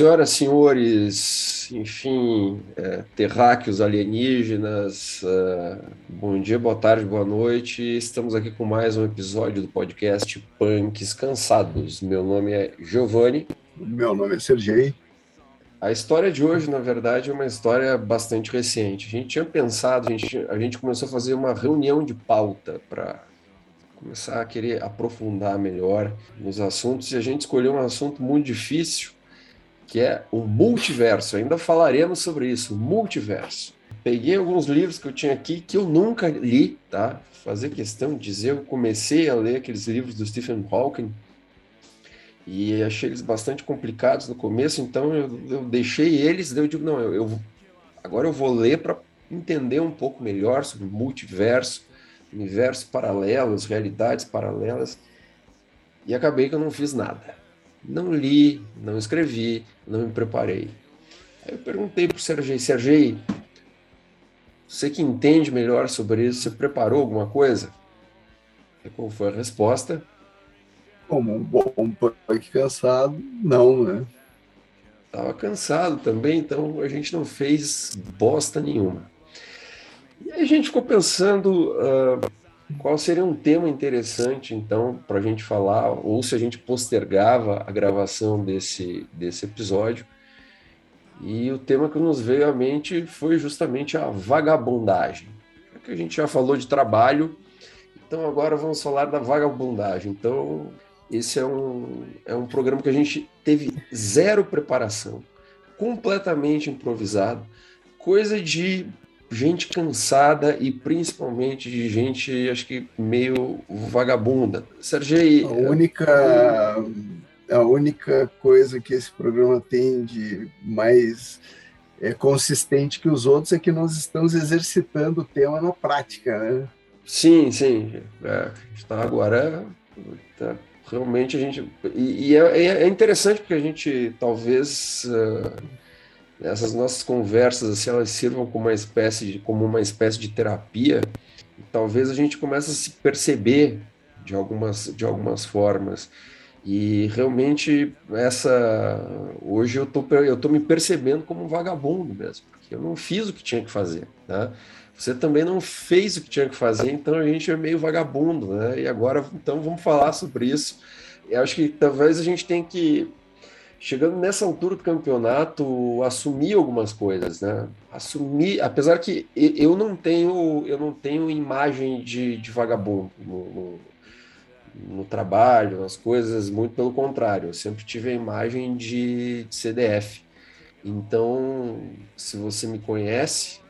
Senhoras, senhores, enfim, é, terráqueos alienígenas, é, bom dia, boa tarde, boa noite. Estamos aqui com mais um episódio do podcast Punks Cansados. Meu nome é Giovanni. Meu nome é Sergei. A história de hoje, na verdade, é uma história bastante recente. A gente tinha pensado, a gente, a gente começou a fazer uma reunião de pauta para começar a querer aprofundar melhor nos assuntos e a gente escolheu um assunto muito difícil que é o multiverso. Ainda falaremos sobre isso, multiverso. Peguei alguns livros que eu tinha aqui que eu nunca li, tá? Fazer questão de dizer, eu comecei a ler aqueles livros do Stephen Hawking e achei eles bastante complicados no começo, então eu, eu deixei eles, daí eu digo, não, eu, eu agora eu vou ler para entender um pouco melhor sobre multiverso, universos paralelos, realidades paralelas, e acabei que eu não fiz nada. Não li, não escrevi, não me preparei. Aí eu perguntei para o Sergei, Sergei, você que entende melhor sobre isso, você preparou alguma coisa? E qual foi a resposta? Como um bom punk cansado, não, né? Estava cansado também, então a gente não fez bosta nenhuma. E aí a gente ficou pensando uh, qual seria um tema interessante, então, para a gente falar, ou se a gente postergava a gravação desse, desse episódio. E o tema que nos veio à mente foi justamente a vagabundagem. que a gente já falou de trabalho, então agora vamos falar da vagabundagem. Então, esse é um, é um programa que a gente teve zero preparação, completamente improvisado, coisa de gente cansada e principalmente de gente, acho que meio vagabunda. Sergei. A única, a única coisa que esse programa tem de mais é, consistente que os outros é que nós estamos exercitando o tema na prática, né? Sim, sim. É, está agora. Tá, realmente a gente. E, e é, é, interessante porque a gente talvez. Uh, essas nossas conversas, assim, elas sirvam como uma espécie de, como uma espécie de terapia, talvez a gente comece a se perceber de algumas, de algumas formas. E realmente essa hoje eu tô eu tô me percebendo como um vagabundo mesmo, porque eu não fiz o que tinha que fazer, tá? Você também não fez o que tinha que fazer, então a gente é meio vagabundo, né? E agora então vamos falar sobre isso. Eu acho que talvez a gente tenha que chegando nessa altura do campeonato, assumir algumas coisas, né? Assumir, apesar que eu não tenho, eu não tenho imagem de, de vagabundo no, no, no, trabalho, nas coisas, muito pelo contrário, eu sempre tive a imagem de, de CDF. Então, se você me conhece,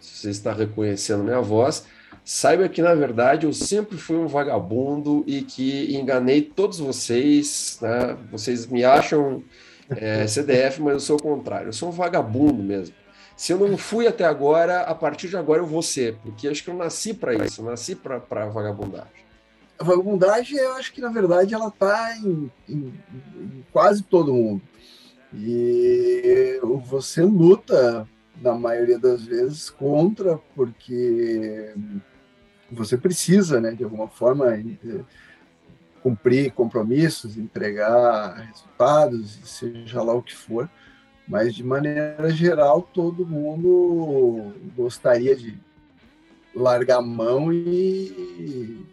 se você está reconhecendo minha voz, Saiba que, na verdade, eu sempre fui um vagabundo e que enganei todos vocês. Né? Vocês me acham é, CDF, mas eu sou o contrário. Eu sou um vagabundo mesmo. Se eu não fui até agora, a partir de agora eu vou ser, porque acho que eu nasci para isso, eu nasci para vagabundagem. A vagabundagem, eu acho que, na verdade, ela está em, em, em quase todo mundo. E você luta, na maioria das vezes, contra, porque você precisa, né, de alguma forma, eh, cumprir compromissos, entregar resultados, seja lá o que for, mas de maneira geral todo mundo gostaria de largar a mão e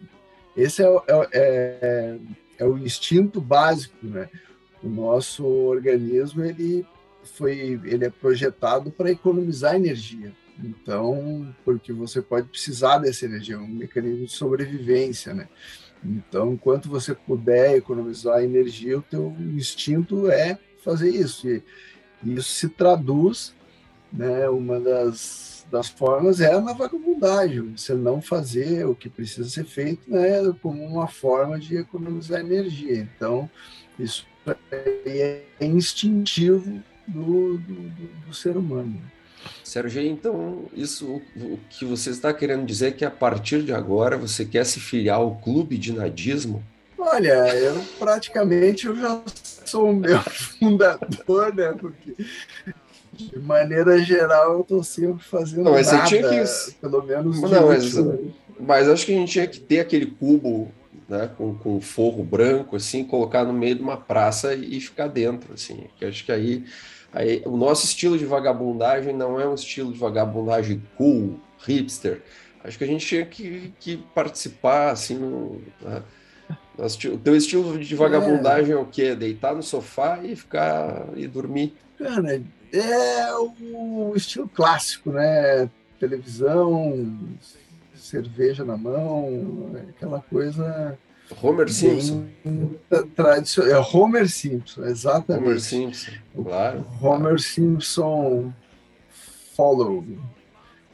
esse é, é, é, é o instinto básico, né? O nosso organismo ele foi ele é projetado para economizar energia. Então, porque você pode precisar dessa energia, é um mecanismo de sobrevivência, né? Então, enquanto você puder economizar energia, o teu instinto é fazer isso. E isso se traduz, né? Uma das, das formas é na vagabundagem, você não fazer o que precisa ser feito, né? Como uma forma de economizar energia. Então, isso é instintivo do, do, do ser humano. Sérgio, então isso o que você está querendo dizer é que a partir de agora você quer se filiar ao clube de nadismo? Olha, eu praticamente eu já sou o meu fundador, né? Porque de maneira geral eu estou sempre fazendo não, mas nada, você tinha que... pelo menos não, mas, mas acho que a gente tinha que ter aquele cubo né, com, com forro branco, assim, colocar no meio de uma praça e ficar dentro, assim. Que acho que aí, aí o nosso estilo de vagabundagem não é um estilo de vagabundagem cool, hipster. Acho que a gente tinha que, que participar, assim, no, né? o teu estilo de vagabundagem é. é o quê? Deitar no sofá e ficar e dormir? Cara, é o estilo clássico, né? Televisão, cerveja na mão, aquela coisa. Homer Simpson. Tradicional. É Homer Simpson, exatamente. Homer Simpson, claro. Homer claro. Simpson follow,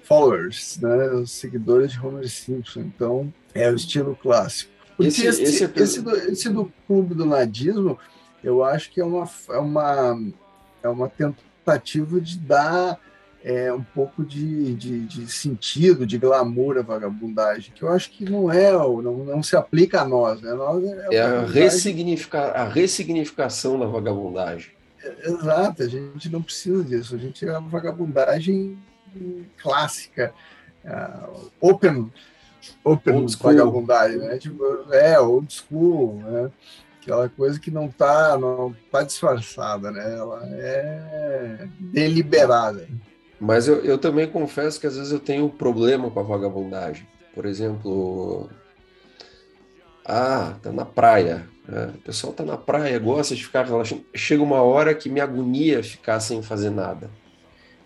followers, né? Os seguidores de Homer Simpson. Então, é o estilo clássico. Esse, esse, esse, esse, do, esse do clube do nadismo, eu acho que é uma, é uma, é uma tentativa de dar é, um pouco de, de, de, sentido, de glamour à vagabundagem, que eu acho que não é, não, não se aplica a nós. Né? Nós é, é a, ressignificar, a ressignificação da vagabundagem. É, exato, a gente não precisa disso, a gente é a vagabundagem clássica, uh, open, open vagabundagem, né? Tipo, é, old school, né? aquela coisa que não está não tá disfarçada, né? Ela é deliberada. Mas eu, eu também confesso que às vezes eu tenho um problema com a vagabundagem. Por exemplo, ah, tá na praia. Né? O pessoal tá na praia, gosta de ficar relaxando. Chega uma hora que me agonia ficar sem fazer nada.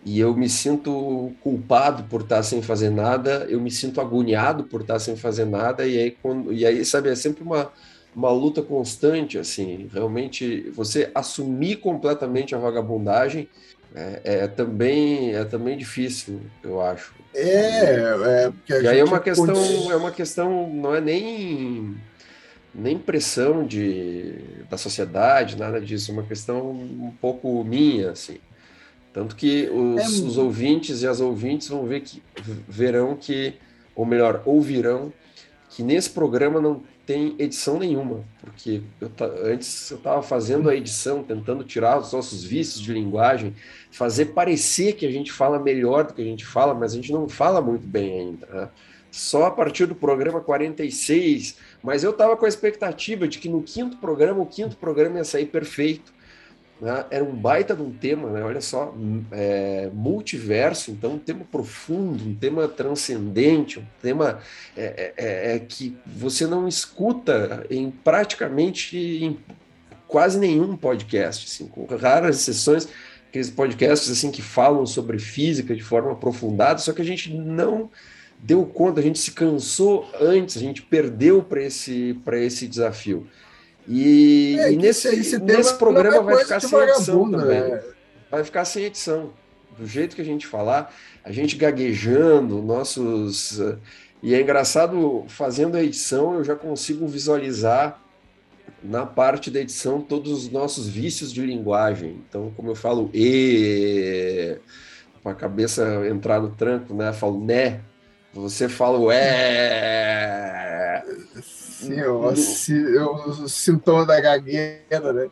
E eu me sinto culpado por estar sem fazer nada, eu me sinto agoniado por estar sem fazer nada, e aí, quando, e aí sabe, é sempre uma, uma luta constante, assim, realmente você assumir completamente a vagabundagem é, é, também é também difícil, eu acho. É, é porque a e aí é uma questão, pode... é uma questão, não é nem nem pressão de da sociedade, nada disso, é uma questão um pouco minha, assim. Tanto que os, é... os ouvintes e as ouvintes vão ver que verão que, ou melhor, ouvirão que nesse programa não tem edição nenhuma, porque eu antes eu estava fazendo a edição, tentando tirar os nossos vícios de linguagem, fazer parecer que a gente fala melhor do que a gente fala, mas a gente não fala muito bem ainda. Né? Só a partir do programa 46, mas eu estava com a expectativa de que no quinto programa, o quinto programa ia sair perfeito. Né? Era um baita de um tema, né? olha só, é, multiverso, então um tema profundo, um tema transcendente, um tema é, é, é, é que você não escuta em praticamente em quase nenhum podcast, assim, com raras exceções, aqueles podcasts assim que falam sobre física de forma aprofundada, só que a gente não deu conta, a gente se cansou antes, a gente perdeu para esse, esse desafio. E, é, e nesse, esse nesse programa vai ficar sem edição também. Né? Vai ficar sem edição. Do jeito que a gente falar, a gente gaguejando, nossos. E é engraçado, fazendo a edição, eu já consigo visualizar na parte da edição todos os nossos vícios de linguagem. Então, como eu falo e com a cabeça entrar no tranco, né? Eu falo né, você fala o é Sim, o, o sintoma da gagueira, né?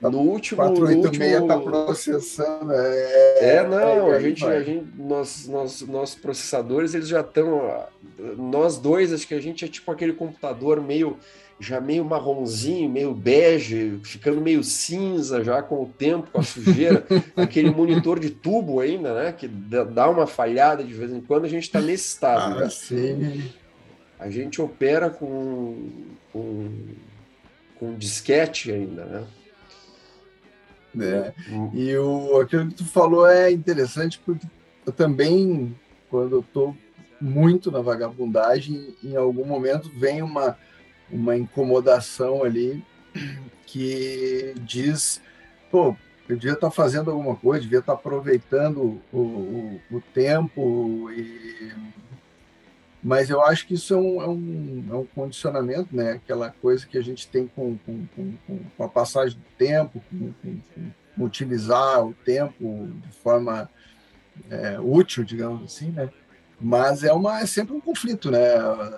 Tá no último. 486 está último... processando. É, é não, é, a, gente, a gente, nós, nós, nossos processadores, eles já estão. Nós dois, acho que a gente é tipo aquele computador meio. Já meio marronzinho, meio bege, ficando meio cinza já com o tempo, com a sujeira, aquele monitor de tubo ainda, né? Que dá uma falhada de vez em quando, a gente está nesse estado. Ah, né? sim a gente opera com, com, com disquete ainda, né? É. E o, aquilo que tu falou é interessante porque eu também, quando eu estou muito na vagabundagem, em algum momento vem uma, uma incomodação ali que diz, pô, eu devia estar fazendo alguma coisa, devia estar aproveitando o, o, o tempo e mas eu acho que isso é um, é um, é um condicionamento, né? aquela coisa que a gente tem com, com, com, com a passagem do tempo, com, com, utilizar o tempo de forma é, útil, digamos assim, né? mas é, uma, é sempre um conflito né?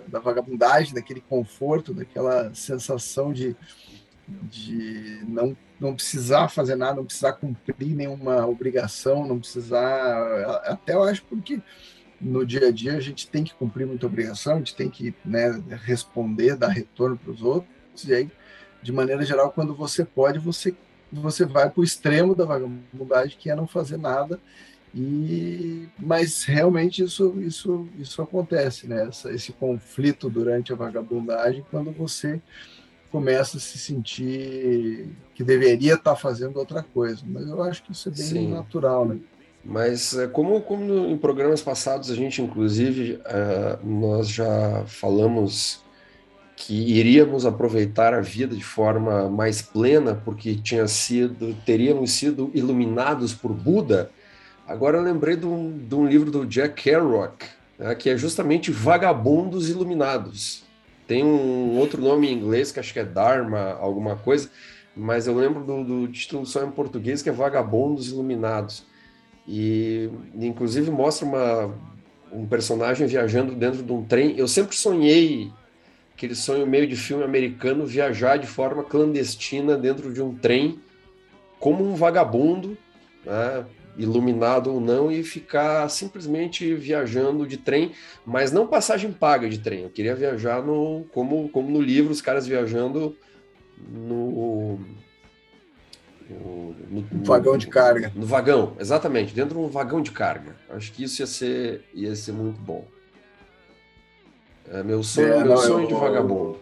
da vagabundagem, daquele conforto, daquela sensação de, de não, não precisar fazer nada, não precisar cumprir nenhuma obrigação, não precisar. Até eu acho porque no dia a dia a gente tem que cumprir muita obrigação, a gente tem que né, responder, dar retorno para os outros, e aí, de maneira geral, quando você pode, você, você vai para o extremo da vagabundagem, que é não fazer nada, e mas realmente isso isso isso acontece, né? Essa, esse conflito durante a vagabundagem, quando você começa a se sentir que deveria estar fazendo outra coisa. Mas eu acho que isso é bem Sim. natural, né? Mas é, como, como em programas passados a gente, inclusive, uh, nós já falamos que iríamos aproveitar a vida de forma mais plena, porque tinha sido, teríamos sido iluminados por Buda. Agora eu lembrei de um, de um livro do Jack Kerouac, né, que é justamente Vagabundos Iluminados. Tem um outro nome em inglês que acho que é Dharma, alguma coisa, mas eu lembro do, do título só em português que é Vagabundos Iluminados. E inclusive mostra uma, um personagem viajando dentro de um trem. Eu sempre sonhei aquele sonho meio de filme americano viajar de forma clandestina dentro de um trem como um vagabundo, né, iluminado ou não, e ficar simplesmente viajando de trem, mas não passagem paga de trem. Eu queria viajar no, como, como no livro, os caras viajando no, no, no, vagão de carga. No vagão, exatamente, dentro de um vagão de carga. Acho que isso ia ser, ia ser muito bom. É meu sonho, é, meu sonho eu, de vagabundo.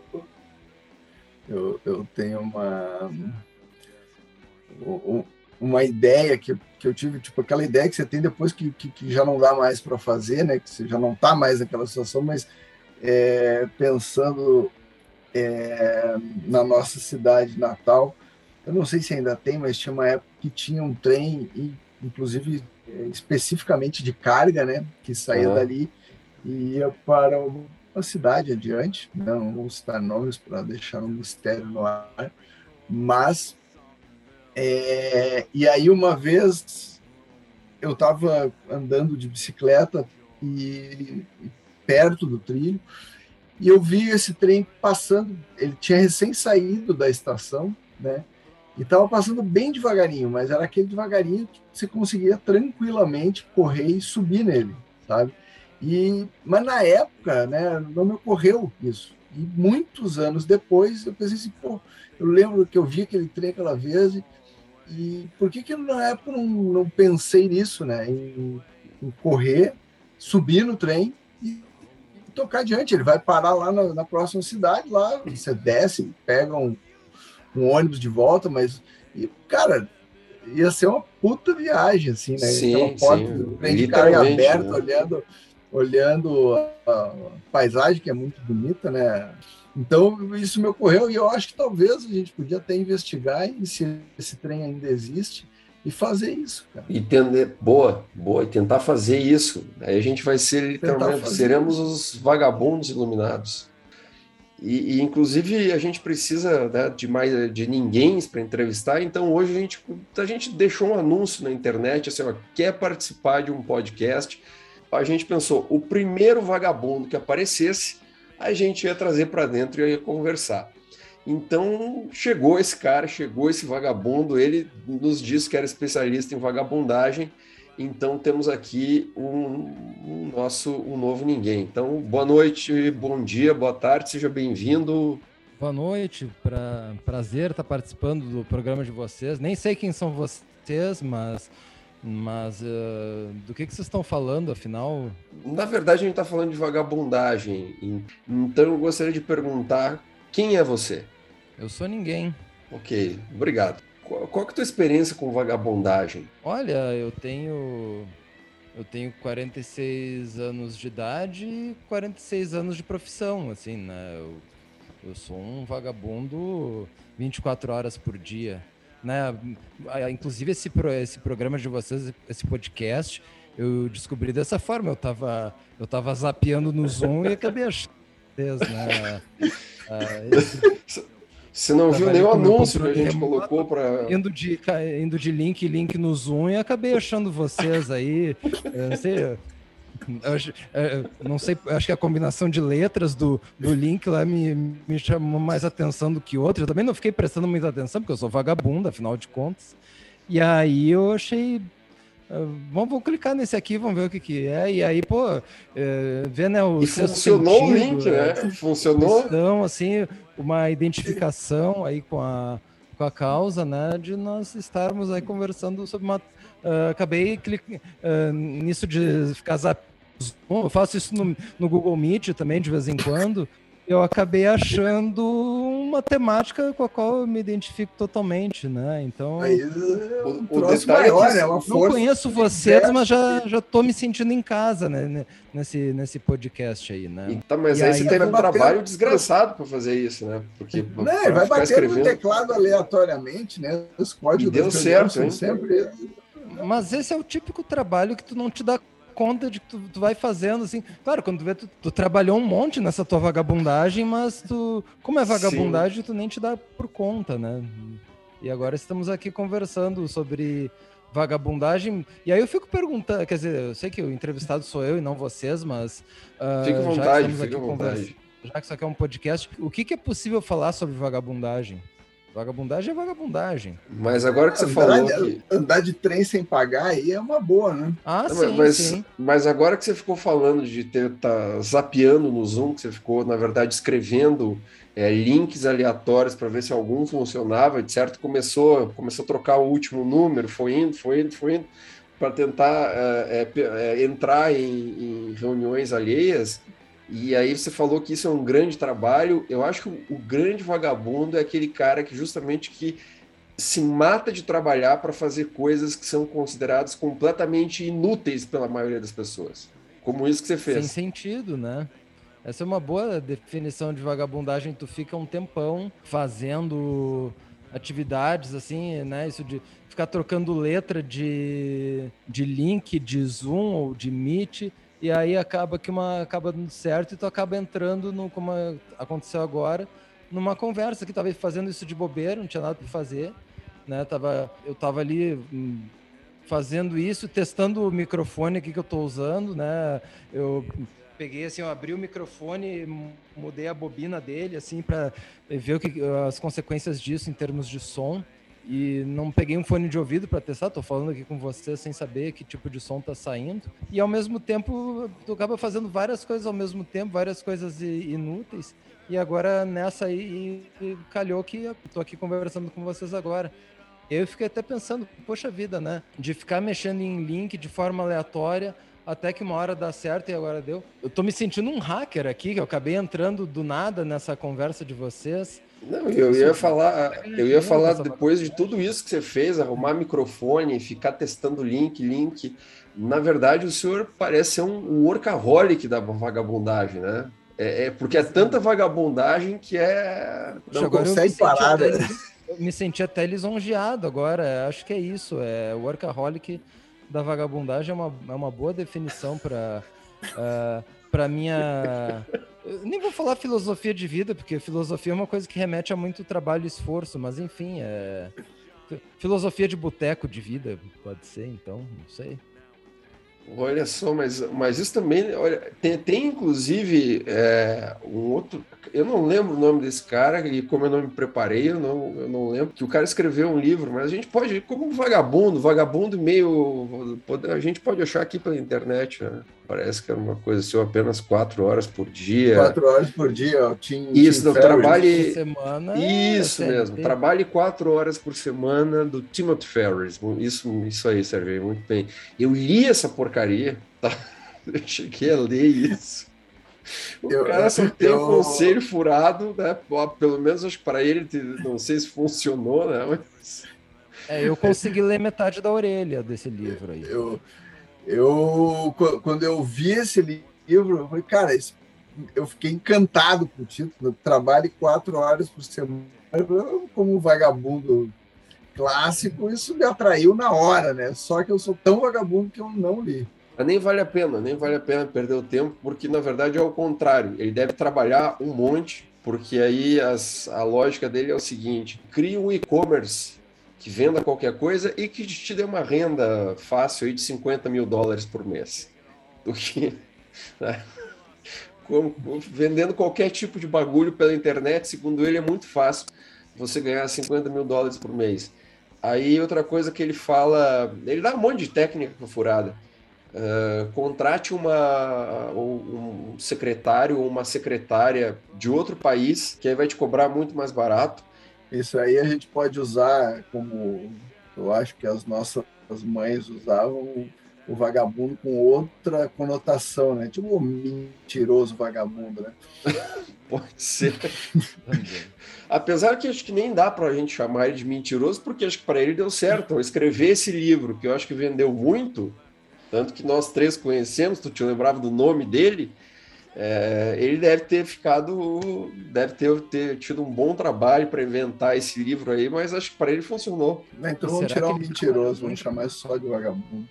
Eu, eu tenho uma uma ideia que, que eu tive, tipo, aquela ideia que você tem depois que, que, que já não dá mais para fazer, né? Que você já não está mais naquela situação, mas é, pensando é, na nossa cidade natal, eu não sei se ainda tem, mas tinha uma época que tinha um trem, inclusive especificamente de carga, né? Que saía uhum. dali e ia para uma cidade adiante, não vou citar nomes para deixar um mistério no ar, mas é, e aí, uma vez, eu estava andando de bicicleta e, e, perto do trilho, e eu vi esse trem passando. Ele tinha recém saído da estação, né? E estava passando bem devagarinho, mas era aquele devagarinho que você conseguia tranquilamente correr e subir nele, sabe? E, mas na época, né, não me ocorreu isso. E muitos anos depois, eu pensei assim, pô, eu lembro que eu vi aquele trem aquela vez e e por que, que na época não, não pensei nisso, né? Em, em, correr, subir no trem e, e, tocar adiante. Ele vai parar lá na, na, próxima cidade, lá você desce, pega um, um ônibus de volta, mas, e, cara, ia ser uma puta viagem, assim, né? Sim, Aquela porta sim, do trem de carga aberta, né? olhando, olhando a, paisagem, que é muito bonita, né? Então, isso me ocorreu e eu acho que talvez a gente podia até investigar se esse trem ainda existe e fazer isso, cara. E entender, boa, boa, e tentar fazer isso. Aí a gente vai ser literalmente, seremos os vagabundos iluminados. E, e, inclusive a gente precisa né, de mais de ninguém para entrevistar, então hoje a gente, a gente deixou um anúncio na internet assim, ó, quer participar de um podcast. A gente pensou, o primeiro vagabundo que aparecesse a gente ia trazer para dentro e ia conversar. Então chegou esse cara, chegou esse vagabundo, ele nos disse que era especialista em vagabundagem. Então temos aqui um, um nosso um novo ninguém. Então boa noite, bom dia, boa tarde, seja bem-vindo. Boa noite, pra, prazer estar participando do programa de vocês. Nem sei quem são vocês, mas mas uh, do que, que vocês estão falando, afinal? Na verdade, a gente está falando de vagabundagem. Então eu gostaria de perguntar quem é você? Eu sou ninguém. Ok, obrigado. Qual, qual é a tua experiência com vagabundagem? Olha, eu tenho. Eu tenho 46 anos de idade e 46 anos de profissão, assim, né? Eu, eu sou um vagabundo 24 horas por dia né? Inclusive esse, esse programa de vocês, esse podcast, eu descobri dessa forma. Eu tava, eu tava zapeando no Zoom e acabei achando. Né? esse... Você não viu nenhum anúncio que a gente colocou para. Indo de, indo de link link no Zoom e acabei achando vocês aí. Não sei. É, não sei, acho que a combinação de letras do, do link lá me, me chamou mais atenção do que outra. Eu também não fiquei prestando muita atenção, porque eu sou vagabundo, afinal de contas. E aí eu achei vamos, vamos, clicar nesse aqui, vamos ver o que, que é. E aí, pô, é, vê, né, o E funcionou sentido, o link, né? né? Funcionou. Então, assim, uma identificação aí com a, com a causa, né, de nós estarmos aí conversando sobre uma. Uh, acabei clic, uh, nisso de ficar zap... Eu faço isso no, no Google Meet também, de vez em quando eu acabei achando uma temática com a qual eu me identifico totalmente, né? Então, Aí, o, o troço maior, é uma Não conheço vocês, mas já já tô me sentindo em casa, né? Nesse nesse podcast aí, né? Então, mas aí, aí, você teve um trabalho desgraçado para fazer isso, né? Porque né, vai bater escrevendo... no teclado aleatoriamente, né? Os códigos e deu certo, hein? sempre mas esse é o típico trabalho que tu não te dá conta de que tu, tu vai fazendo, assim. Claro, quando tu vê, tu, tu, trabalhou um monte nessa tua vagabundagem, mas tu, como é vagabundagem, Sim. tu nem te dá por conta, né? E agora estamos aqui conversando sobre vagabundagem. E aí eu fico perguntando, quer dizer, eu sei que o entrevistado sou eu e não vocês, mas. Uh, fica à vontade, fica à vontade. Já que isso aqui é um podcast, o que, que é possível falar sobre vagabundagem? Vagabundagem é vagabundagem. Mas agora que você andar falou. Que... Andar de trem sem pagar aí é uma boa, né? Ah, Não, sim, mas, sim. Mas agora que você ficou falando de ter tá zapeando no Zoom, que você ficou, na verdade, escrevendo é, links aleatórios para ver se algum funcionava, de certo, começou, começou a trocar o último número, foi indo, foi indo, foi indo, para tentar é, é, é, entrar em, em reuniões alheias. E aí você falou que isso é um grande trabalho. Eu acho que o, grande vagabundo é aquele cara que justamente que se mata de trabalhar para fazer coisas que são consideradas completamente inúteis pela maioria das pessoas. Como isso que você fez. Sem sentido, né? Essa é uma boa definição de vagabundagem. Tu fica um tempão fazendo atividades assim, né? Isso de ficar trocando letra de, de link, de Zoom ou de Meet e aí acaba que uma acaba dando certo e tu acaba entrando no como aconteceu agora numa conversa que tava fazendo isso de bobeira não tinha nada para fazer né? Tava eu tava ali hum, fazendo isso testando o microfone aqui que eu estou usando né? Eu peguei assim eu abri o microfone mudei a bobina dele assim para ver o que as consequências disso em termos de som e não peguei um fone de ouvido para testar, tô falando aqui com você sem saber que tipo de som tá saindo. E ao mesmo tempo, tu acaba fazendo várias coisas ao mesmo tempo, várias coisas inúteis. E agora nessa aí, calhou que tô aqui conversando com vocês agora. Eu fiquei até pensando, poxa vida, né? De ficar mexendo em link de forma aleatória, até que uma hora dá certo e agora deu. Eu tô me sentindo um hacker aqui, que eu acabei entrando do nada nessa conversa de vocês. Não, eu ia falar, eu ia falar depois de tudo isso que você fez, arrumar microfone, ficar testando link, link. Na verdade, o senhor parece ser um workaholic da vagabundagem, né? É, é porque é tanta vagabundagem que é. Não agora consegue parar. Né? Eu me senti até lisonjeado agora. Acho que é isso. É workaholic da vagabundagem é uma, é uma boa definição para uh, ah, para minha eu nem vou falar filosofia de vida, porque filosofia é uma coisa que remete a muito trabalho e esforço, mas enfim, é. Filosofia de boteco de vida, pode ser, então, não sei. Olha só, mas, mas isso também, olha, tem, tem inclusive é, um outro, eu não lembro o nome desse cara, e como eu não me preparei, eu não, eu não lembro, que o cara escreveu um livro, mas a gente pode, como um vagabundo, vagabundo meio, a gente pode achar aqui pela internet, né? Parece que era uma coisa assim, apenas quatro horas por dia. Quatro horas por dia, Team, Isso, team não, trabalhe. Semana, isso é mesmo, trabalhe quatro horas por semana do Timothy Ferris. Isso, isso aí, Sérgio, muito bem. Eu li essa porcaria, tá? Eu cheguei a ler isso. O eu, cara só tem um conselho furado, né? Pelo menos acho que para ele, não sei se funcionou, né? Mas... É, eu consegui ler metade da orelha desse livro aí. Eu, eu, quando eu vi esse livro, eu falei, cara, eu fiquei encantado com o título. Trabalhe quatro horas por semana como vagabundo clássico, isso me atraiu na hora, né? Só que eu sou tão vagabundo que eu não li. Nem vale a pena, nem vale a pena perder o tempo, porque na verdade é o contrário. Ele deve trabalhar um monte, porque aí as, a lógica dele é o seguinte: cria um e-commerce que venda qualquer coisa e que te dê uma renda fácil aí de 50 mil dólares por mês. Do que né? Como, vendendo qualquer tipo de bagulho pela internet, segundo ele, é muito fácil você ganhar 50 mil dólares por mês. Aí outra coisa que ele fala, ele dá um monte de técnica furada. Uh, contrate uma, um secretário ou uma secretária de outro país, que aí vai te cobrar muito mais barato. Isso aí a gente pode usar como eu acho que as nossas mães usavam o vagabundo com outra conotação, né? Tipo um mentiroso vagabundo, né? Pode ser. Apesar que acho que nem dá para a gente chamar ele de mentiroso, porque acho que para ele deu certo. Ao escrever esse livro, que eu acho que vendeu muito, tanto que nós três conhecemos, tu te lembrava do nome dele, é, ele deve ter ficado, deve ter, ter tido um bom trabalho para inventar esse livro aí, mas acho que para ele funcionou. Então vamos tirar o mentiroso, vamos chamar só de vagabundo.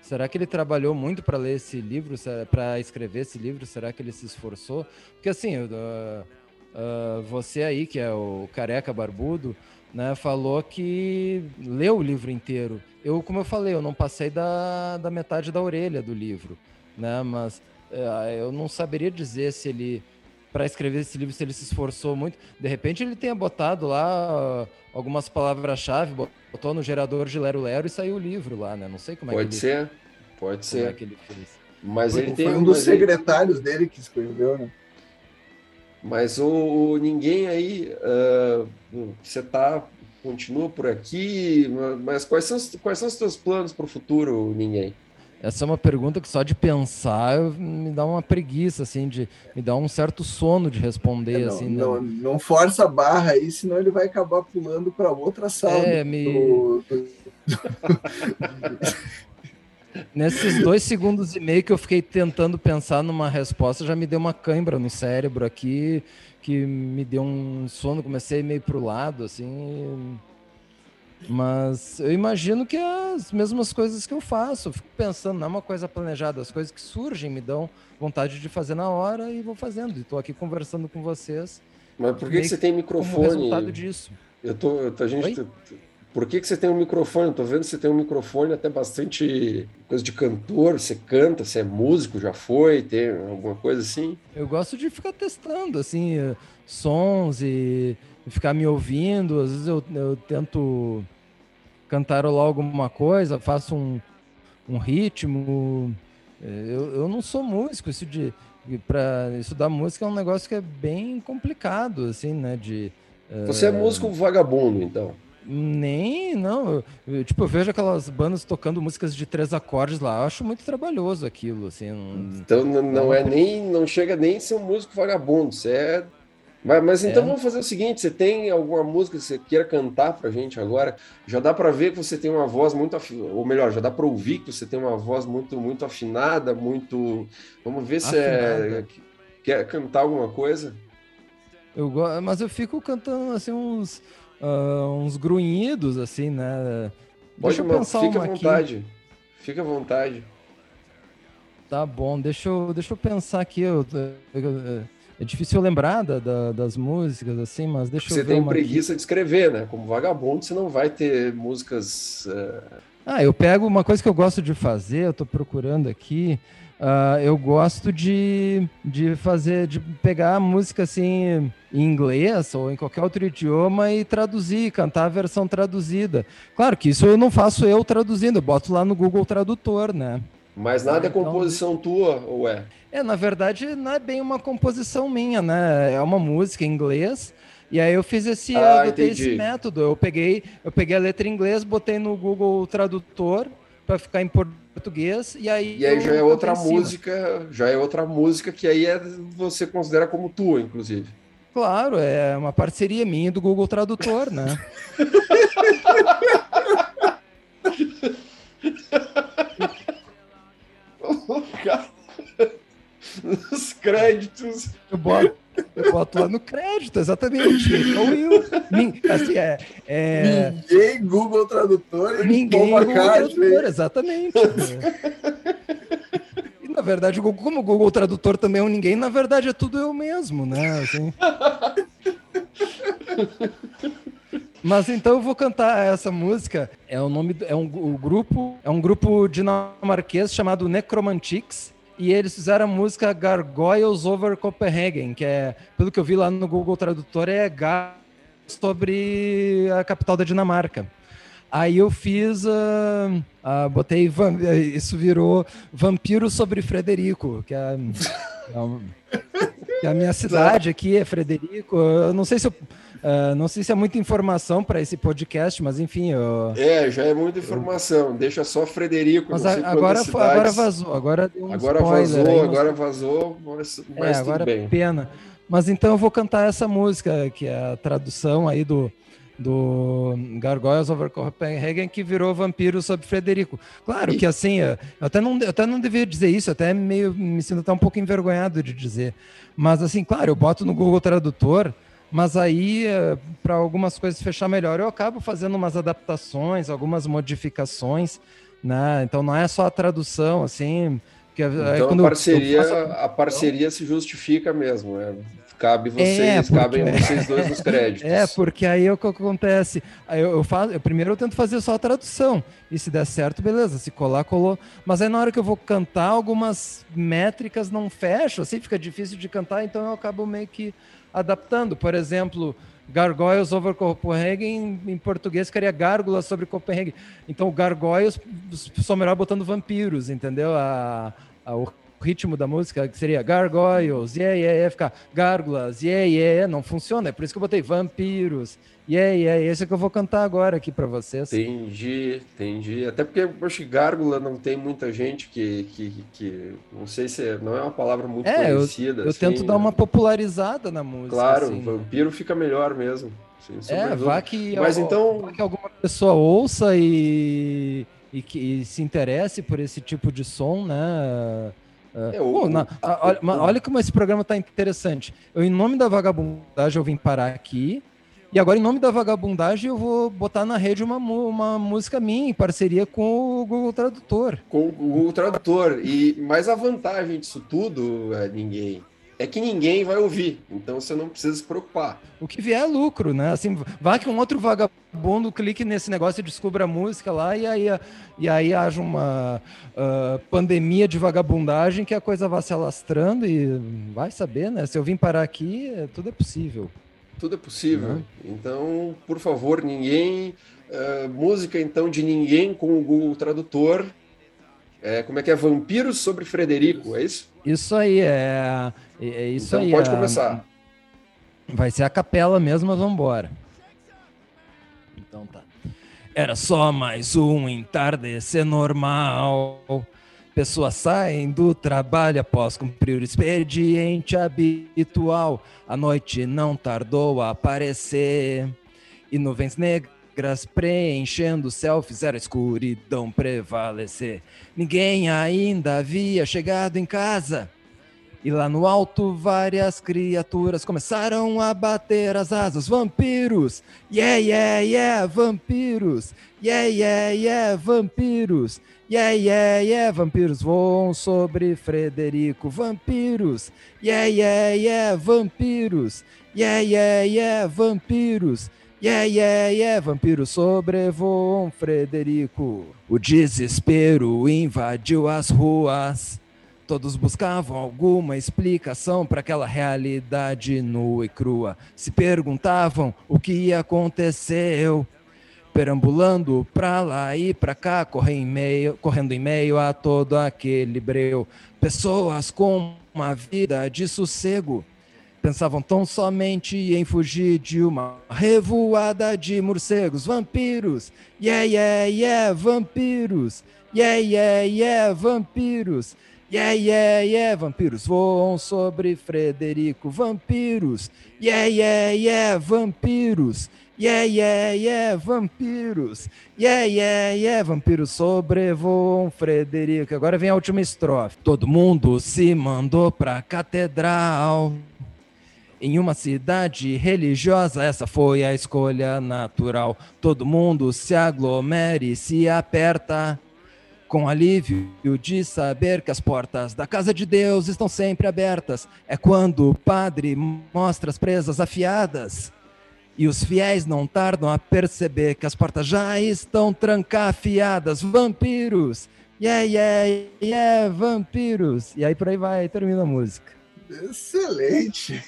Será que ele trabalhou muito para ler esse livro, para escrever esse livro? Será que ele se esforçou? Porque assim, uh, uh, você aí, que é o careca barbudo, né, falou que leu o livro inteiro. Eu, como eu falei, eu não passei da, da metade da orelha do livro, né, mas eu não saberia dizer se ele para escrever esse livro, se ele se esforçou muito. De repente ele tenha botado lá algumas palavras-chave, botou no gerador de Lero Lero e saiu o livro lá, né? Não sei como pode é que ser, ele... Pode ser, pode ser. é fez. Mas foi, ele tem foi um dos secretários ele... dele que escreveu, né? Mas o, o ninguém aí, uh, você tá continua por aqui, mas quais são, quais são os teus planos para o futuro, ninguém? Essa é uma pergunta que só de pensar me dá uma preguiça, assim, de me dá um certo sono de responder, é, não, assim. Não, né? não força a barra aí, senão ele vai acabar pulando para outra sala. É, me... Do. Nesses dois segundos e meio que eu fiquei tentando pensar numa resposta, já me deu uma cãibra no cérebro aqui, que me deu um sono, comecei meio pro lado, assim. Mas eu imagino que é as mesmas coisas que eu faço. Eu fico pensando, não é uma coisa planejada, as coisas que surgem me dão vontade de fazer na hora e vou fazendo. E estou aqui conversando com vocês. Mas por que, que você tem microfone? Resultado disso. Eu tô, a gente, Oi? por que, que você tem um microfone? Estou vendo que você tem um microfone até bastante coisa de cantor. Você canta, você é músico, já foi, tem alguma coisa assim? Eu gosto de ficar testando assim sons e ficar me ouvindo. Às vezes eu, eu tento cantarolar alguma coisa, faço um, um ritmo. É, eu, eu não sou músico, isso de para estudar música é um negócio que é bem complicado, assim, né? De, Você é, é músico vagabundo, então? Nem, não. Eu, tipo, eu vejo aquelas bandas tocando músicas de três acordes lá, eu acho muito trabalhoso aquilo, assim. Não, então não, não é nem, não chega nem a ser um músico vagabundo, você é mas, mas então é. vamos fazer o seguinte: você tem alguma música que você queira cantar pra gente agora? Já dá para ver que você tem uma voz muito afinada, ou melhor, já dá para ouvir que você tem uma voz muito, muito afinada, muito. Vamos ver se é. Quer cantar alguma coisa? Eu gosto, mas eu fico cantando assim uns, uh, uns grunhidos, assim, né? Deixa Pode, eu pensar fica à vontade. Aqui. Fica à vontade. Tá bom, deixa eu, deixa eu pensar aqui. Eu, eu, eu é difícil lembrar da, da, das músicas, assim, mas deixa você eu ver. Você tem preguiça aqui. de escrever, né? Como vagabundo, você não vai ter músicas. Uh... Ah, eu pego uma coisa que eu gosto de fazer, eu estou procurando aqui. Uh, eu gosto de, de fazer, de pegar a música assim em inglês ou em qualquer outro idioma e traduzir, cantar a versão traduzida. Claro que isso eu não faço eu traduzindo, eu boto lá no Google Tradutor, né? Mas nada é então, composição tua, ou é? É, na verdade, não é bem uma composição minha, né? É uma música em inglês. E aí eu fiz esse, ah, esse método. Eu peguei, eu peguei a letra em inglês, botei no Google Tradutor para ficar em português e aí E aí já é outra música, já é outra música que aí é, você considera como tua, inclusive. Claro, é uma parceria minha do Google Tradutor, né? Nos créditos. Eu boto, eu boto lá no crédito, exatamente. Então, eu, assim, é, é... Ninguém Google Tradutor Ninguém Google Tradutor, exatamente. E, na verdade, como o Google Tradutor também é um ninguém, na verdade é tudo eu mesmo, né? Assim. Mas então eu vou cantar essa música. É o nome é um o grupo é um grupo dinamarquês chamado Necromantics e eles fizeram a música Gargoyles Over Copenhagen, que é, pelo que eu vi lá no Google Tradutor, é sobre a capital da Dinamarca. Aí eu fiz, uh, uh, botei, isso virou Vampiro sobre Frederico, que é, é, que é a minha cidade aqui, é Frederico. Eu não sei se eu, Uh, não sei se é muita informação para esse podcast, mas enfim. Eu... É, já é muita informação. Eu... Deixa só Frederico. Mas agora, agora vazou. Agora, um agora vazou, aí, agora vazou, mas, mas é, agora bem. pena. Mas então eu vou cantar essa música, que é a tradução aí do, do Gargoyles over Copenhagen, que virou Vampiro sobre Frederico. Claro que assim, eu até não, eu até não devia dizer isso, até meio me sinto até um pouco envergonhado de dizer. Mas assim, claro, eu boto no Google Tradutor mas aí, eh, para algumas coisas fechar melhor, eu acabo fazendo umas adaptações, algumas modificações, né? Então não é só a tradução, assim. Que então a parceria, a parceria se justifica mesmo, né? Cabe vocês, é, porque... cabem vocês dois nos créditos. É, porque aí é o que acontece. Aí eu, eu faço, eu, primeiro eu tento fazer só a tradução. E se der certo, beleza. Se colar, colou. Mas aí na hora que eu vou cantar, algumas métricas não fecham, assim, fica difícil de cantar, então eu acabo meio que adaptando. Por exemplo, Gargoyles over Copenhagen, em português seria Gárgulas sobre Copenhagen. Então, Gargoyles, só melhor botando vampiros, entendeu? A, a, o ritmo da música que seria Gargoyles, yeah, yeah, yeah, ficar Gárgulas, yeah, yeah, não funciona. É por isso que eu botei vampiros. Aí, é esse que eu vou cantar agora aqui para vocês. Entendi, entendi. Até porque que gárgula não tem muita gente que, que, que não sei se é, não é uma palavra muito é, conhecida. Eu, eu assim, tento dar uma popularizada na música. Claro, assim. vampiro fica melhor mesmo. é, vá que, Mas então... vá que alguma pessoa ouça e, e que e se interesse por esse tipo de som, né? É, o, na, olha, olha como esse programa está interessante. Eu, em nome da vagabundagem, eu vim parar aqui e agora, em nome da vagabundagem, eu vou botar na rede uma, uma música minha, em parceria com o Google Tradutor. Com o Google Tradutor. E, mas a vantagem disso tudo, é, ninguém, é que ninguém vai ouvir, então você não precisa se preocupar. O que vier é lucro, né? Assim, vai que um outro vagabundo clique nesse negócio e descubra a música lá, e aí, e aí haja uma uh, pandemia de vagabundagem que a coisa vá se alastrando e vai saber, né? Se eu vim parar aqui, tudo é possível. Tudo é possível. Uhum. Então, por favor, ninguém. Uh, música, então, de ninguém com o Google Tradutor. É, como é que é? Vampiros sobre Frederico, é isso? Isso aí, é, é, é isso então, aí. pode é, começar. Vai ser a capela mesmo, mas vambora. Então tá. Era só mais um entardecer normal Pessoas saem do trabalho após cumprir o expediente habitual. A noite não tardou a aparecer. E nuvens negras preenchendo o céu fizeram a escuridão prevalecer. Ninguém ainda havia chegado em casa. E lá no alto várias criaturas começaram a bater as asas. Vampiros! Yeah, yeah, yeah, vampiros! Yeah, yeah, yeah, vampiros! Yeah, yeah, yeah, vampiros voam sobre Frederico. Vampiros, yeah, yeah, yeah, vampiros. Yeah, yeah, yeah, vampiros. Yeah, yeah, yeah, vampiros sobrevoam Frederico. O desespero invadiu as ruas. Todos buscavam alguma explicação para aquela realidade nua e crua. Se perguntavam o que aconteceu perambulando pra lá e pra cá, correndo em meio, correndo em meio a todo aquele breu. Pessoas com uma vida de sossego pensavam tão somente em fugir de uma revoada de morcegos, vampiros, yeah, yeah, yeah, vampiros, yeah, yeah, yeah, vampiros, yeah, yeah, yeah, vampiros voam sobre Frederico, vampiros, yeah, yeah, yeah, vampiros, Yeah, yeah, yeah, vampiros. Yeah, yeah, yeah, vampiros sobrevoam Frederico. Agora vem a última estrofe. Todo mundo se mandou pra catedral. Em uma cidade religiosa, essa foi a escolha natural. Todo mundo se aglomera e se aperta. Com alívio de saber que as portas da casa de Deus estão sempre abertas. É quando o padre mostra as presas afiadas e os fiéis não tardam a perceber que as portas já estão trancafiadas. Vampiros! Yeah, yeah, yeah, vampiros! E aí por aí vai, termina a música. Excelente!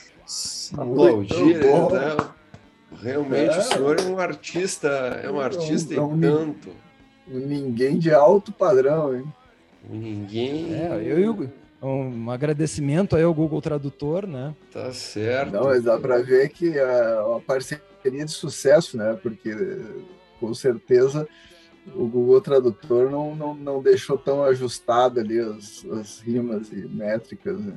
Aplaudir, né? Realmente, é, o senhor é um artista, é um artista é um, e tanto. Ninguém de alto padrão, hein? Ninguém. É, eu, um agradecimento aí ao Google Tradutor, né? Tá certo. Não, mas dá para ver que é uma parceria de sucesso, né? Porque com certeza o Google Tradutor não, não, não deixou tão ajustado ali as, as rimas e métricas, né?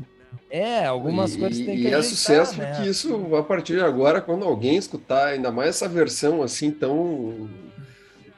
É, algumas e, coisas tem que E é sucesso né? porque isso, a partir de agora, quando alguém escutar ainda mais essa versão assim tão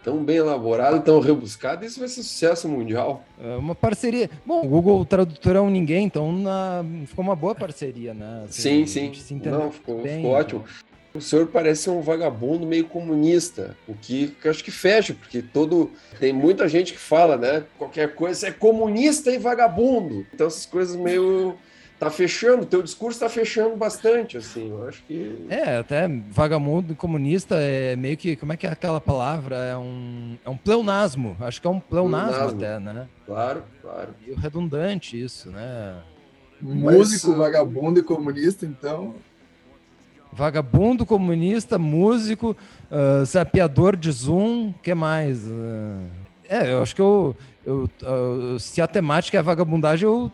tão bem elaborada, tão rebuscada, isso vai ser sucesso mundial. É uma parceria. Bom, o Google Tradutor é um ninguém, então na... ficou uma boa parceria, né? Assim, sim, sim. Não, ficou, bem, ficou ótimo. Então... O senhor parece um vagabundo meio comunista, o que, que acho que fecha, porque todo tem muita gente que fala, né? Qualquer coisa é comunista e vagabundo. Então essas coisas meio tá fechando, teu discurso tá fechando bastante, assim, eu acho que... É, até vagabundo comunista é meio que, como é que é aquela palavra? É um, é um pleonasmo, acho que é um pleonasmo, pleonasmo. até, né? Claro, claro. E redundante isso, né? Músico, Mas, vagabundo e comunista, então... Vagabundo, comunista, músico, uh, sapeador de Zoom, que mais? Uh, é, eu acho que eu, eu, uh, se a temática é vagabundagem, eu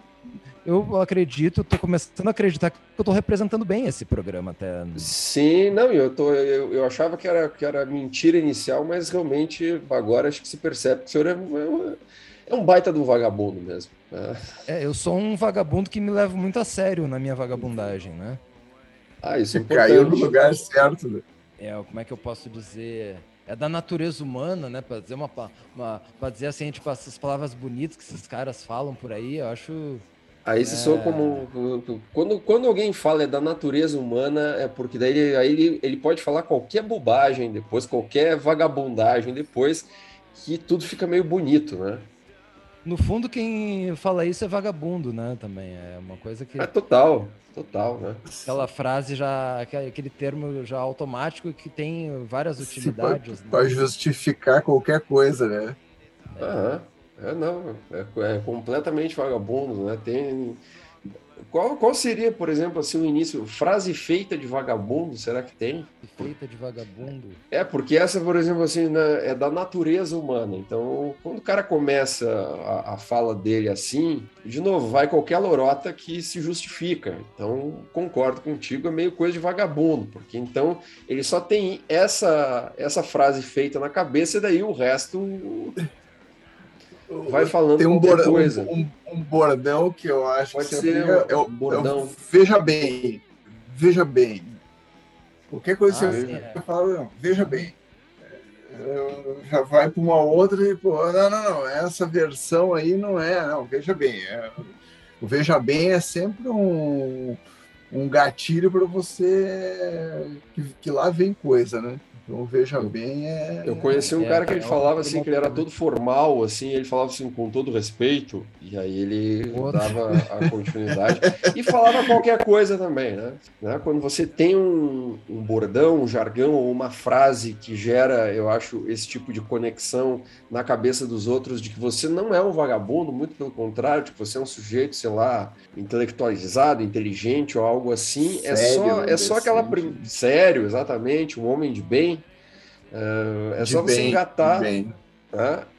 eu acredito, estou começando a acreditar que eu estou representando bem esse programa até. Sim, não, eu, tô, eu, eu achava que era, que era mentira inicial, mas realmente agora acho que se percebe que o senhor é, é, é um baita do vagabundo mesmo. Né? É, eu sou um vagabundo que me levo muito a sério na minha vagabundagem, né? Ah, isso é Caiu no lugar certo. Né? É, como é que eu posso dizer? é da natureza humana, né? Para dizer uma, uma para dizer assim, tipo essas palavras bonitas que esses caras falam por aí, eu acho Aí se é... soa como. Quando, quando alguém fala é da natureza humana, é porque daí ele, aí ele, ele pode falar qualquer bobagem depois, qualquer vagabundagem depois, que tudo fica meio bonito, né? No fundo, quem fala isso é vagabundo, né? Também é uma coisa que. É total, total, né? Aquela frase já, aquele termo já automático que tem várias utilidades. Para né? justificar qualquer coisa, né? Aham. É, não, é, é, completamente vagabundo, né? Tem. Qual, qual seria, por exemplo, assim, o início? Frase feita de vagabundo, será que tem? Feita de vagabundo. É, porque essa, por exemplo, assim, né, é da natureza humana. Então, quando o cara começa a, a fala dele assim, de novo, vai qualquer lorota que se justifica. Então, concordo contigo, é meio coisa de vagabundo, porque então ele só tem essa, essa frase feita na cabeça e daí o resto vai falando Tem um bordão, coisa. Um, um, bordão que eu acho Pode que ser é, um, bordão. É veja bem, veja bem. Qualquer coisa ah, que você é. fala, veja bem. É, já vai para uma outra e, pô, não, não, não, essa versão aí não é, não, veja bem. É, o veja bem é sempre um, um gatilho para você que, que lá vem coisa, né? Então, veja bem, é. Eu conheci um é, cara que ele é falava assim, que ele era todo formal, assim, ele falava assim com todo respeito, e aí ele dava a continuidade. e falava qualquer coisa também, né? né? Quando você tem um, um bordão, um jargão ou uma frase que gera, eu acho, esse tipo de conexão na cabeça dos outros de que você não é um vagabundo, muito pelo contrário, de que você é um sujeito, sei lá, intelectualizado, inteligente ou algo assim, é Sério, é só, é só aquela. Sério, exatamente, um homem de bem Uh, é de só você engatar. Né?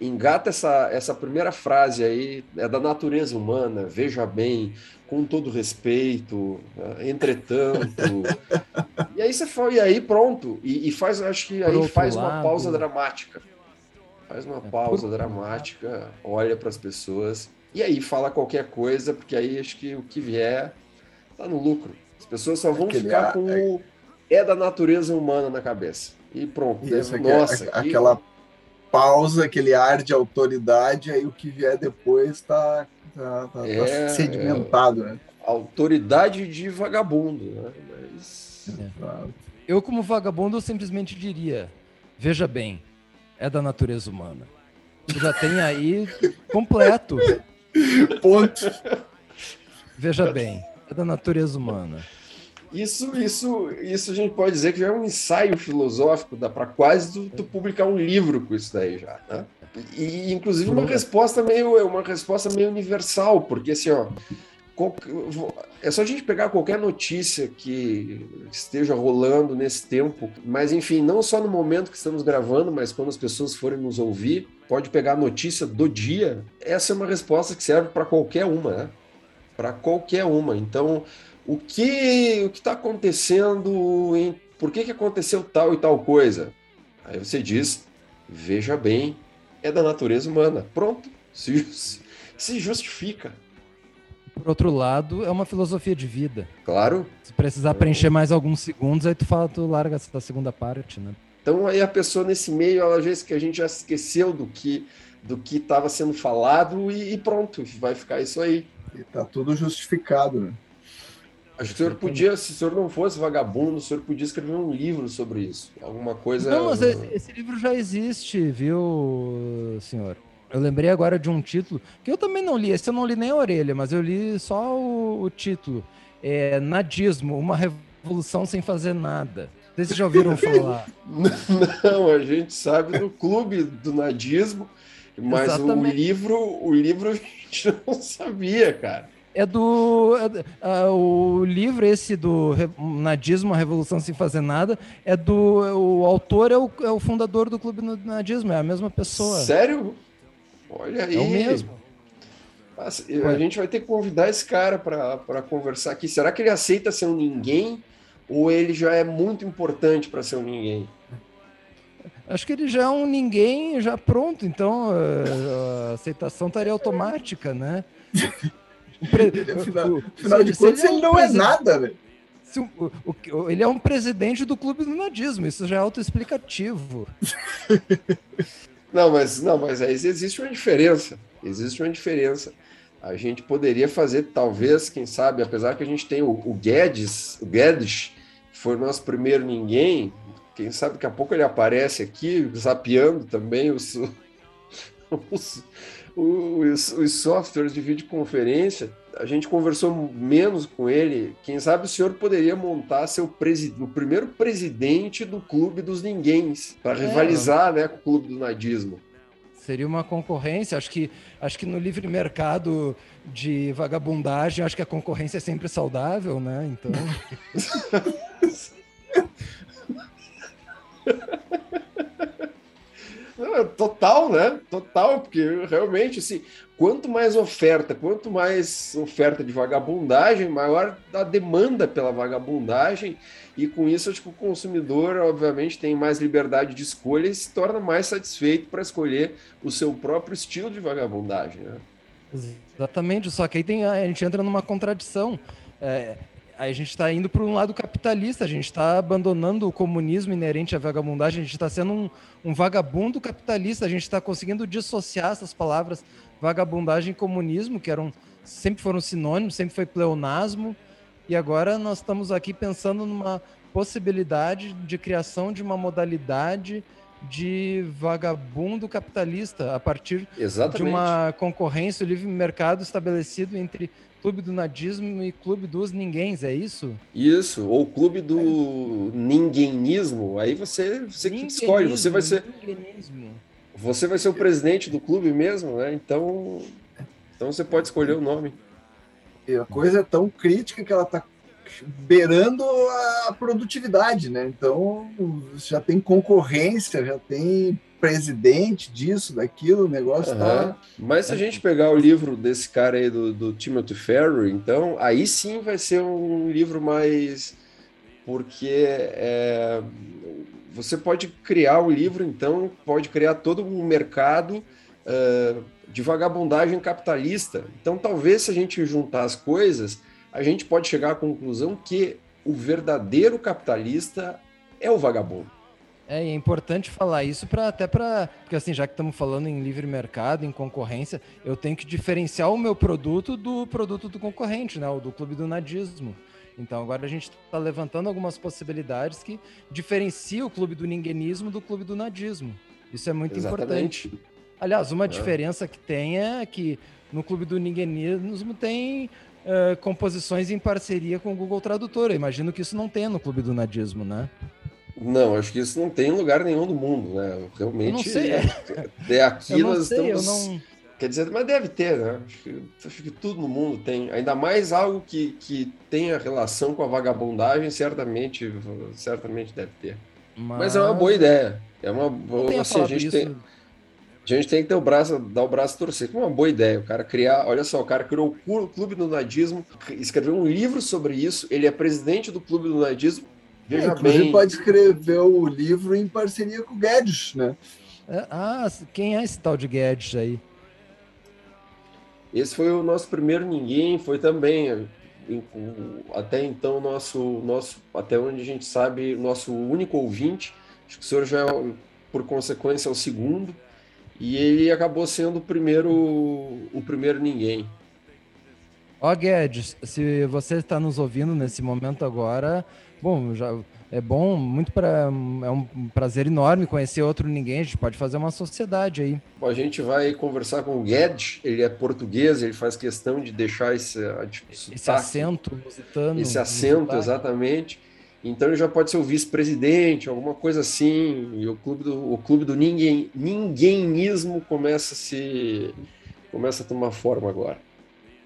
Engata essa, essa primeira frase aí, é da natureza humana, veja bem, com todo respeito, né? entretanto. e aí você foi, e aí pronto. E, e faz, acho que aí faz lado. uma pausa dramática. Faz uma é, pausa dramática, olha para as pessoas e aí fala qualquer coisa, porque aí acho que o que vier tá no lucro. As pessoas só vão Aquele ficar com é... o é da natureza humana na cabeça e pronto. Isso, deve, nossa, é, que... aquela pausa, aquele ar de autoridade, aí o que vier depois está tá, tá, tá, é, tá sedimentado, é, né? Autoridade de vagabundo, né? Mas... É. Eu, como vagabundo, eu simplesmente diria: veja bem, é da natureza humana. já tem aí completo. Ponto. Veja bem, é da natureza humana. Isso, isso, isso a gente pode dizer que já é um ensaio filosófico, dá para quase tu, tu, publicar um livro com isso daí já, né? E inclusive uma resposta meio, uma resposta meio universal, porque assim, ó, é só a gente pegar qualquer notícia que esteja rolando nesse tempo, mas enfim, não só no momento que estamos gravando, mas quando as pessoas forem nos ouvir, pode pegar a notícia do dia. Essa é uma resposta que serve para qualquer uma, né? Para qualquer uma. Então, o que o que está acontecendo? Em, por que, que aconteceu tal e tal coisa? Aí você diz, veja bem, é da natureza humana. Pronto, se, se justifica. Por outro lado, é uma filosofia de vida. Claro. Se precisar preencher mais alguns segundos, aí tu fala, tu larga essa segunda parte, né? Então aí a pessoa nesse meio, ela já que a gente já esqueceu do que do que estava sendo falado e, e, pronto, vai ficar isso aí. E tá tudo justificado, né? Acho que o senhor podia, se o senhor não fosse vagabundo, o senhor podia escrever um livro sobre isso. Alguma coisa. Não, mas esse livro já existe, viu, senhor? Eu lembrei agora de um título que eu também não li. Esse eu não li nem a orelha, mas eu li só o, o título. É Nadismo, uma revolução sem fazer nada. Vocês já ouviram falar? Não, a gente sabe do clube do nadismo, mas Exatamente. o livro, o livro a gente não sabia, cara. É do. É, uh, o livro esse do Nadismo, a Revolução Sem Fazer Nada, é do. O autor é o, é o fundador do Clube do Nadismo, é a mesma pessoa. Sério? Olha aí. É o mesmo. Nossa, a gente vai ter que convidar esse cara para conversar aqui. Será que ele aceita ser um ninguém ou ele já é muito importante para ser um ninguém? Acho que ele já é um ninguém já pronto, então a aceitação estaria automática, né? afinal, afinal de contas, ele, não é nada, velho. ele é um presidente do clube do nadismo, isso já é autoexplicativo. Não, mas não, mas aí existe uma diferença. Existe uma diferença. A gente poderia fazer, talvez, quem sabe, apesar que a gente tem o, o Guedes, o Guedes, foi o nosso primeiro ninguém, quem sabe daqui a pouco ele aparece aqui, zapeando também os, os, os, os softwares de videoconferência a gente conversou menos com ele. Quem sabe o senhor poderia montar seu presi o primeiro presidente do clube dos ninguéms para é. rivalizar, né, com o clube do nadismo. Seria uma concorrência. Acho que acho que no livre mercado de vagabundagem, acho que a concorrência é sempre saudável, né? Então. Total, né? Total, porque realmente, assim, quanto mais oferta, quanto mais oferta de vagabundagem, maior a demanda pela vagabundagem, e com isso, que o consumidor, obviamente, tem mais liberdade de escolha e se torna mais satisfeito para escolher o seu próprio estilo de vagabundagem, né? Exatamente, só que aí tem, a gente entra numa contradição. É, a gente está indo para um lado capitalista, a gente está abandonando o comunismo inerente à vagabundagem, a gente está sendo um, um, vagabundo capitalista, a gente está conseguindo dissociar essas palavras vagabundagem e comunismo, que eram sempre foram sinônimos, sempre foi pleonasmo, e agora nós estamos aqui pensando numa possibilidade de criação de uma modalidade de vagabundo capitalista a partir Exatamente. de uma concorrência, o livre mercado estabelecido entre Clube do Nadismo e Clube dos Ninguéms, é isso? Isso, ou Clube do é. Ninguémismo. Aí você, você que escolhe, você vai ser. Você vai ser o presidente do clube mesmo, né? Então, então você pode escolher o nome. E a coisa é tão crítica que ela está beirando a produtividade, né? Então já tem concorrência, já tem presidente disso, daquilo, o negócio uhum. tá. Mas se a gente pegar o livro desse cara aí do, do Timothy Ferry, então aí sim vai ser um livro mais. Porque é, você pode criar o livro, então, pode criar todo um mercado uh, de vagabundagem capitalista. Então, talvez se a gente juntar as coisas, a gente pode chegar à conclusão que o verdadeiro capitalista é o vagabundo. É, é importante falar isso para até para porque assim já que estamos falando em livre mercado, em concorrência, eu tenho que diferenciar o meu produto do produto do concorrente, né, o do clube do nadismo. Então agora a gente está levantando algumas possibilidades que diferenciam o clube do ninguémismo do clube do nadismo. Isso é muito Exatamente. importante. Aliás, uma é. diferença que tem é que no clube do ninguémismo tem uh, composições em parceria com o Google Tradutor. Eu imagino que isso não tem no clube do nadismo, né? Não, acho que isso não tem em lugar nenhum do mundo, né? Realmente. Eu não sei. É, é aqui eu não nós sei, estamos. Não, Quer dizer, mas deve ter, né? Acho que, acho que tudo no mundo tem. Ainda mais algo que, que tenha relação com a vagabundagem, certamente, certamente deve ter. Mas, mas é uma boa ideia. É uma boa. Assim, a gente tem, a gente tem que ter o braço, dar o braço torcer. É uma boa ideia. O cara criar, olha só, o cara criou o Clube do Nadismo, escreveu um livro sobre isso. Ele é presidente do Clube do Nadismo. Veja é, bem. pode escrever o livro em parceria com o Guedes, né? É, ah, quem é esse tal de Guedes aí? Esse foi o nosso primeiro ninguém, foi também até então nosso nosso até onde a gente sabe nosso único ouvinte. Acho que o senhor já é, por consequência é o segundo e ele acabou sendo o primeiro o primeiro ninguém. Ó Guedes, se você está nos ouvindo nesse momento agora, bom, já é bom, muito para é um prazer enorme conhecer outro ninguém. A gente pode fazer uma sociedade aí. A gente vai conversar com o Guedes, ele é português, ele faz questão de deixar esse, esse acento lusitano. Esse acento, exatamente. Então ele já pode ser o vice-presidente, alguma coisa assim. E o clube do, o clube do ninguém, ninguémismo começa a se começa a tomar forma agora.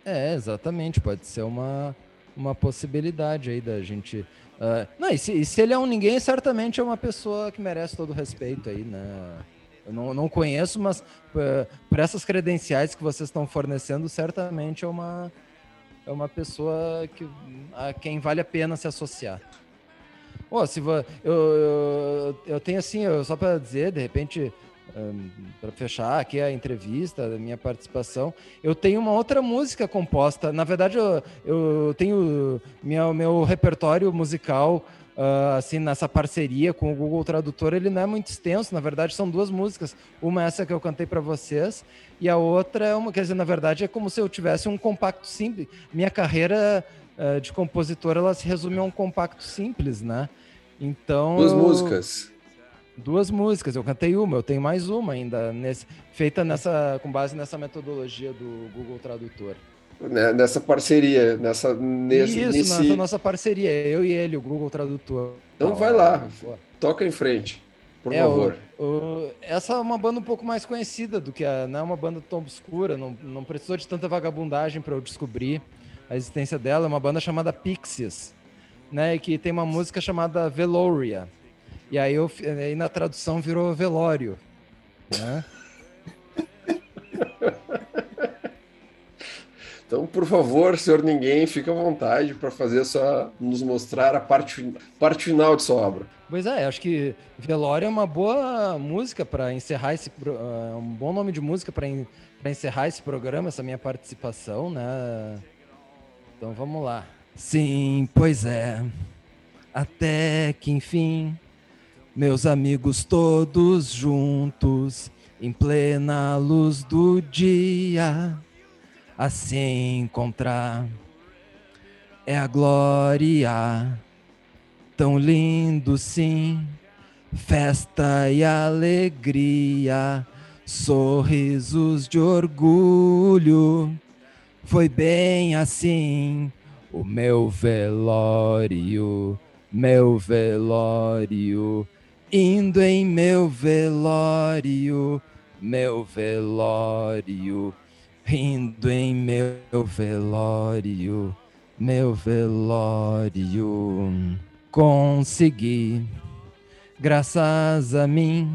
É, exatamente. Pode ser uma, uma possibilidade aí da gente Uh, não, e se, e se, ele é um ninguém, certamente é uma pessoa que merece todo o respeito aí, né? Eu não, não conheço, mas uh, por essas credenciais que vocês estão fornecendo, certamente é uma, é uma pessoa que, a quem vale a pena se associar. Oh, se eu, eu, eu tenho assim, eu, só para dizer, de repente, para fechar aqui a entrevista, a minha participação, eu tenho uma outra música composta. Na verdade, eu, eu tenho meu, meu repertório musical. Uh, assim, nessa parceria com o Google Tradutor, ele não é muito extenso, na verdade são duas músicas. Uma é essa que eu cantei para vocês, e a outra é uma, quer dizer, na verdade é como se eu tivesse um compacto simples. Minha carreira uh, de compositor, ela se resume a um compacto simples, né? Então... Duas músicas duas músicas. Eu cantei uma, eu tenho mais uma ainda, nesse, feita nessa, com base nessa metodologia do Google Tradutor. Né, nessa parceria, nessa nesse, Isso, nesse... nessa nossa parceria, eu e ele, o Google Tradutor. Então vai lá, toca em frente, por é, favor. O, o, essa é uma banda um pouco mais conhecida do que a, não é uma banda tão obscura, não, não precisou de tanta vagabundagem para eu descobrir a existência dela. É uma banda chamada Pixies, né, que tem uma música chamada Veloria. E aí, eu, aí na tradução virou velório. Né? Então, por favor, senhor ninguém, fique à vontade para fazer só nos mostrar a parte, parte final de sua obra. Pois é, acho que Velório é uma boa música para encerrar esse uh, um bom nome de música para encerrar esse programa, essa minha participação, né? Então vamos lá. Sim, pois é. Até que enfim meus amigos todos juntos, em plena luz do dia, a se encontrar. É a glória, tão lindo sim, festa e alegria, sorrisos de orgulho. Foi bem assim o meu velório, meu velório indo em meu velório, meu velório, indo em meu velório, meu velório. Consegui, graças a mim,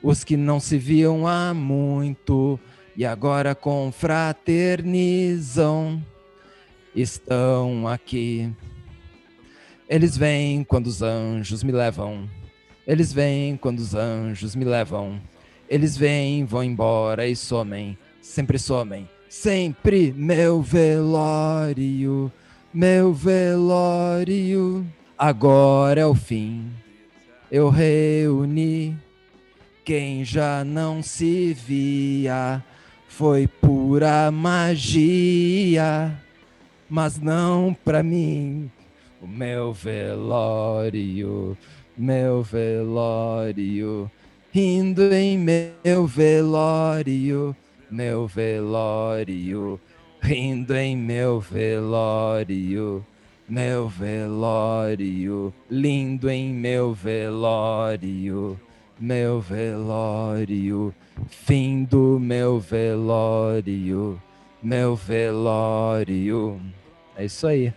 os que não se viam há muito e agora confraternizam, estão aqui. Eles vêm quando os anjos me levam eles vêm quando os anjos me levam. Eles vêm, vão embora e somem. Sempre somem. Sempre meu velório, meu velório. Agora é o fim. Eu reuni quem já não se via. Foi pura magia, mas não pra mim. O meu velório meu velório, rindo em meu velório, meu velório, rindo em meu velório, meu velório, lindo em meu velório, meu velório, fim do meu velório, meu velório. É isso aí.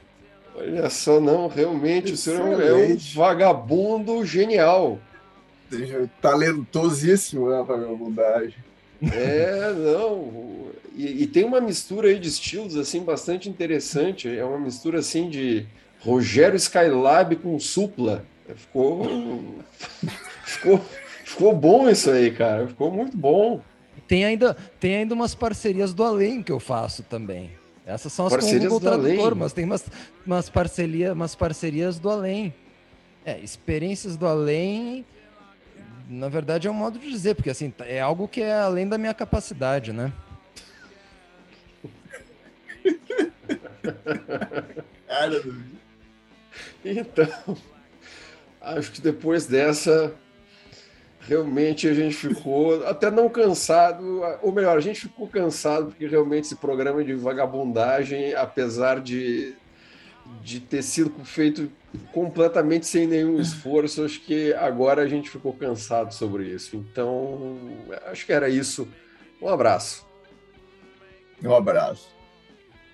Olha só, não, realmente o senhor é um vagabundo genial. Talentosíssimo na né, vagabundagem. É, não. E, e, tem uma mistura aí de estilos assim bastante interessante. É uma mistura assim de Rogério Skylab com Supla. Ficou, ficou, ficou bom isso aí, cara. Ficou muito bom. Tem ainda, tem ainda umas parcerias do além que eu faço também. Essas são as parcerias com o Tradutor, além. mas tem umas, umas, parceria, umas parcerias do além. É, experiências do além, na verdade é um modo de dizer, porque assim, é algo que é além da minha capacidade, né? Cara, então, acho que depois dessa, realmente a gente ficou até não cansado, ou melhor, a gente ficou cansado porque realmente esse programa de vagabundagem, apesar de, de ter sido feito completamente sem nenhum esforço, acho que agora a gente ficou cansado sobre isso. Então, acho que era isso. Um abraço. Um abraço.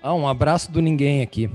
Ah, um abraço do ninguém aqui.